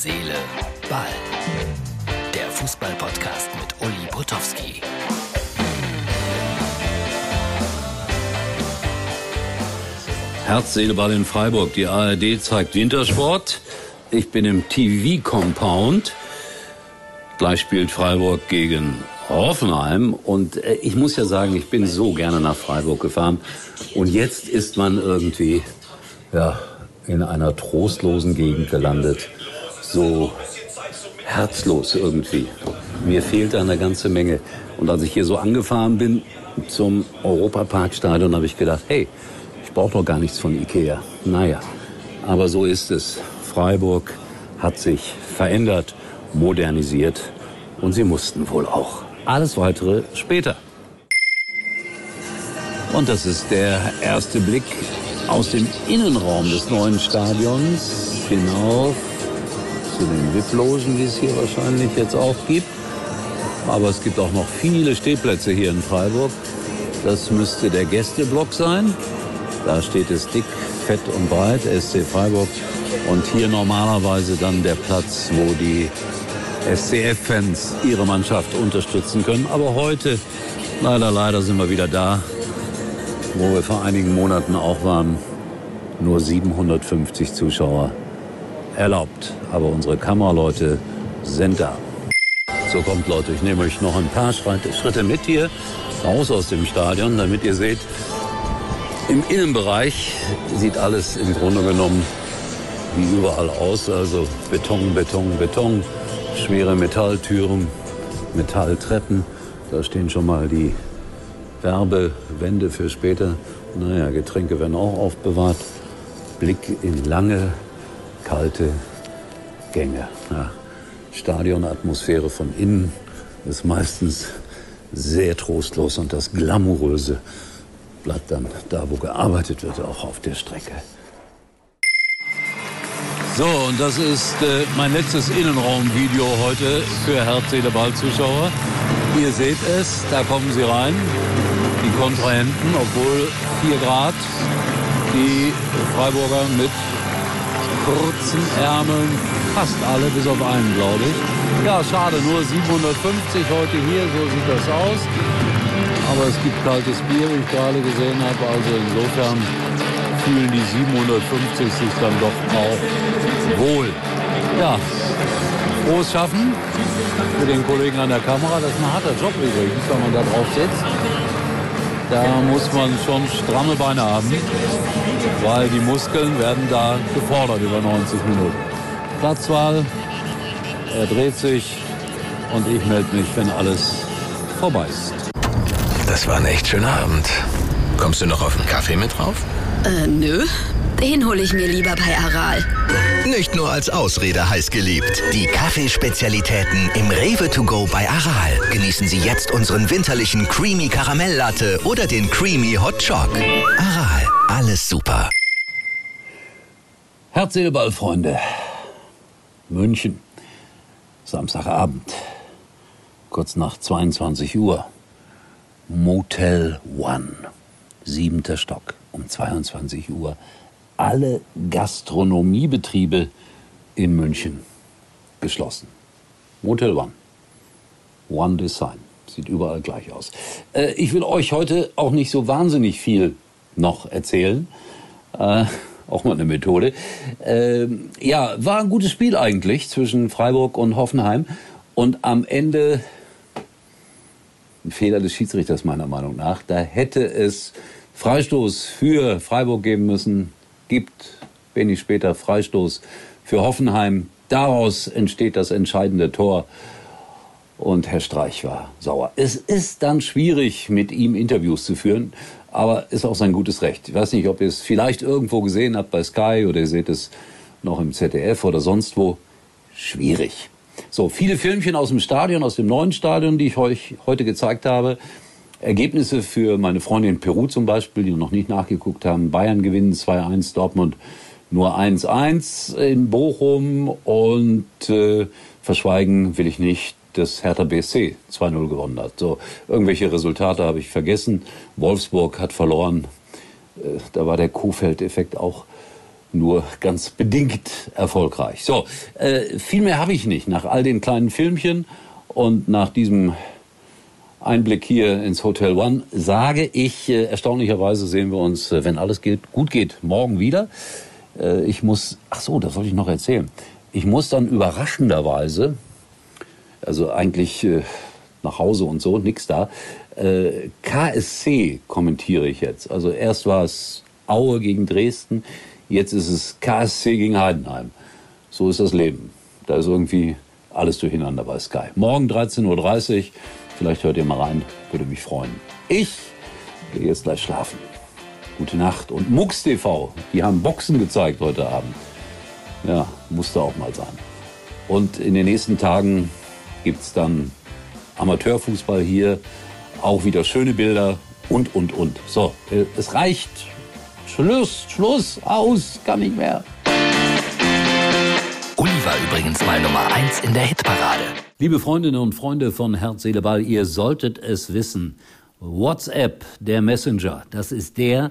Seele, Ball. Der Fußball-Podcast mit Uli Potowski. Herz, Seele, Ball in Freiburg. Die ARD zeigt Wintersport. Ich bin im TV-Compound. Gleich spielt Freiburg gegen Hoffenheim. Und äh, ich muss ja sagen, ich bin so gerne nach Freiburg gefahren. Und jetzt ist man irgendwie, ja, in einer trostlosen Gegend gelandet. So herzlos irgendwie. Mir fehlt eine ganze Menge. Und als ich hier so angefahren bin zum Europaparkstadion, habe ich gedacht, hey, ich brauche doch gar nichts von Ikea. Naja, aber so ist es. Freiburg hat sich verändert, modernisiert und sie mussten wohl auch. Alles weitere später. Und das ist der erste Blick aus dem Innenraum des neuen Stadions hinauf zu den VIP-Logen, die es hier wahrscheinlich jetzt auch gibt. Aber es gibt auch noch viele Stehplätze hier in Freiburg. Das müsste der Gästeblock sein. Da steht es dick, fett und breit, SC Freiburg. Und hier normalerweise dann der Platz, wo die SCF-Fans ihre Mannschaft unterstützen können. Aber heute, leider, leider sind wir wieder da, wo wir vor einigen Monaten auch waren. Nur 750 Zuschauer erlaubt. Aber unsere Kameraleute sind da. So kommt Leute, ich nehme euch noch ein paar Schritte mit hier raus aus dem Stadion, damit ihr seht, im Innenbereich sieht alles im Grunde genommen wie überall aus. Also Beton, Beton, Beton, schwere Metalltüren, Metalltreppen. Da stehen schon mal die Werbewände für später. Naja, Getränke werden auch aufbewahrt. Blick in lange, kalte Gänge. Ja, Stadionatmosphäre von innen ist meistens sehr trostlos und das Glamouröse bleibt dann da, wo gearbeitet wird, auch auf der Strecke. So, und das ist äh, mein letztes Innenraumvideo heute für Herz, Seele, Ball-Zuschauer. Ihr seht es, da kommen sie rein, die Kontrahenten, obwohl 4 Grad, die Freiburger mit kurzen Ärmeln, fast alle, bis auf einen, glaube ich. Ja, schade, nur 750 heute hier, so sieht das aus. Aber es gibt kaltes Bier, wie ich gerade gesehen habe. Also insofern fühlen die 750 sich dann doch auch wohl. Ja, frohes Schaffen für den Kollegen an der Kamera. Das ist ein harter Job übrigens, wenn man da drauf sitzt. Da muss man schon stramme Beine haben, weil die Muskeln werden da gefordert über 90 Minuten. Platzwahl, er dreht sich und ich melde mich, wenn alles vorbei ist. Das war ein echt schöner Abend. Kommst du noch auf einen Kaffee mit drauf? Äh, nö. Den hole ich mir lieber bei Aral. Nicht nur als Ausrede heiß geliebt. Die Kaffeespezialitäten im Rewe to go bei Aral. Genießen Sie jetzt unseren winterlichen Creamy Karamell Latte oder den Creamy Hot Choc. Aral, alles super. Herz, Seele, Ball, Freunde. München. Samstagabend. Kurz nach 22 Uhr. Motel One. Siebenter Stock. Um 22 Uhr. Alle Gastronomiebetriebe in München geschlossen. Motel One. One Design. Sieht überall gleich aus. Äh, ich will euch heute auch nicht so wahnsinnig viel noch erzählen. Äh, auch mal eine Methode. Ähm, ja, war ein gutes Spiel eigentlich zwischen Freiburg und Hoffenheim. Und am Ende ein Fehler des Schiedsrichters meiner Meinung nach. Da hätte es Freistoß für Freiburg geben müssen. Gibt wenig später Freistoß für Hoffenheim. Daraus entsteht das entscheidende Tor. Und Herr Streich war sauer. Es ist dann schwierig, mit ihm Interviews zu führen, aber ist auch sein gutes Recht. Ich weiß nicht, ob ihr es vielleicht irgendwo gesehen habt bei Sky oder ihr seht es noch im ZDF oder sonst wo. Schwierig. So, viele Filmchen aus dem Stadion, aus dem neuen Stadion, die ich euch heute gezeigt habe. Ergebnisse für meine Freundin in Peru zum Beispiel, die noch nicht nachgeguckt haben. Bayern gewinnen 2-1, Dortmund nur 1-1 in Bochum und äh, verschweigen will ich nicht dass Hertha BSC 2-0 gewonnen hat. So, irgendwelche Resultate habe ich vergessen. Wolfsburg hat verloren. Äh, da war der Kuhfeld-Effekt auch nur ganz bedingt erfolgreich. So, äh, viel mehr habe ich nicht. Nach all den kleinen Filmchen und nach diesem Einblick hier ins Hotel One sage ich, äh, erstaunlicherweise sehen wir uns, äh, wenn alles geht, gut geht, morgen wieder. Äh, ich muss, ach so, das wollte ich noch erzählen. Ich muss dann überraschenderweise, also eigentlich nach Hause und so, nix da, KSC kommentiere ich jetzt. Also erst war es Aue gegen Dresden, Jetzt ist es KSC gegen Heidenheim. So ist das Leben. Da ist irgendwie alles durcheinander bei Sky. Morgen 13.30 Uhr. Vielleicht hört ihr mal rein. Würde mich freuen. Ich gehe jetzt gleich schlafen. Gute Nacht. Und Mux TV, die haben Boxen gezeigt heute Abend. Ja, musste auch mal sein. Und in den nächsten Tagen gibt es dann Amateurfußball hier. Auch wieder schöne Bilder und, und, und. So, äh, es reicht Schluss, Schluss, aus, kann nicht mehr. Uli war übrigens mal Nummer 1 in der Hitparade. Liebe Freundinnen und Freunde von Herz, Seele, Ball, ihr solltet es wissen. WhatsApp, der Messenger, das ist der,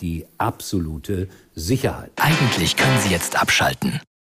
die absolute Sicherheit. Eigentlich können Sie jetzt abschalten.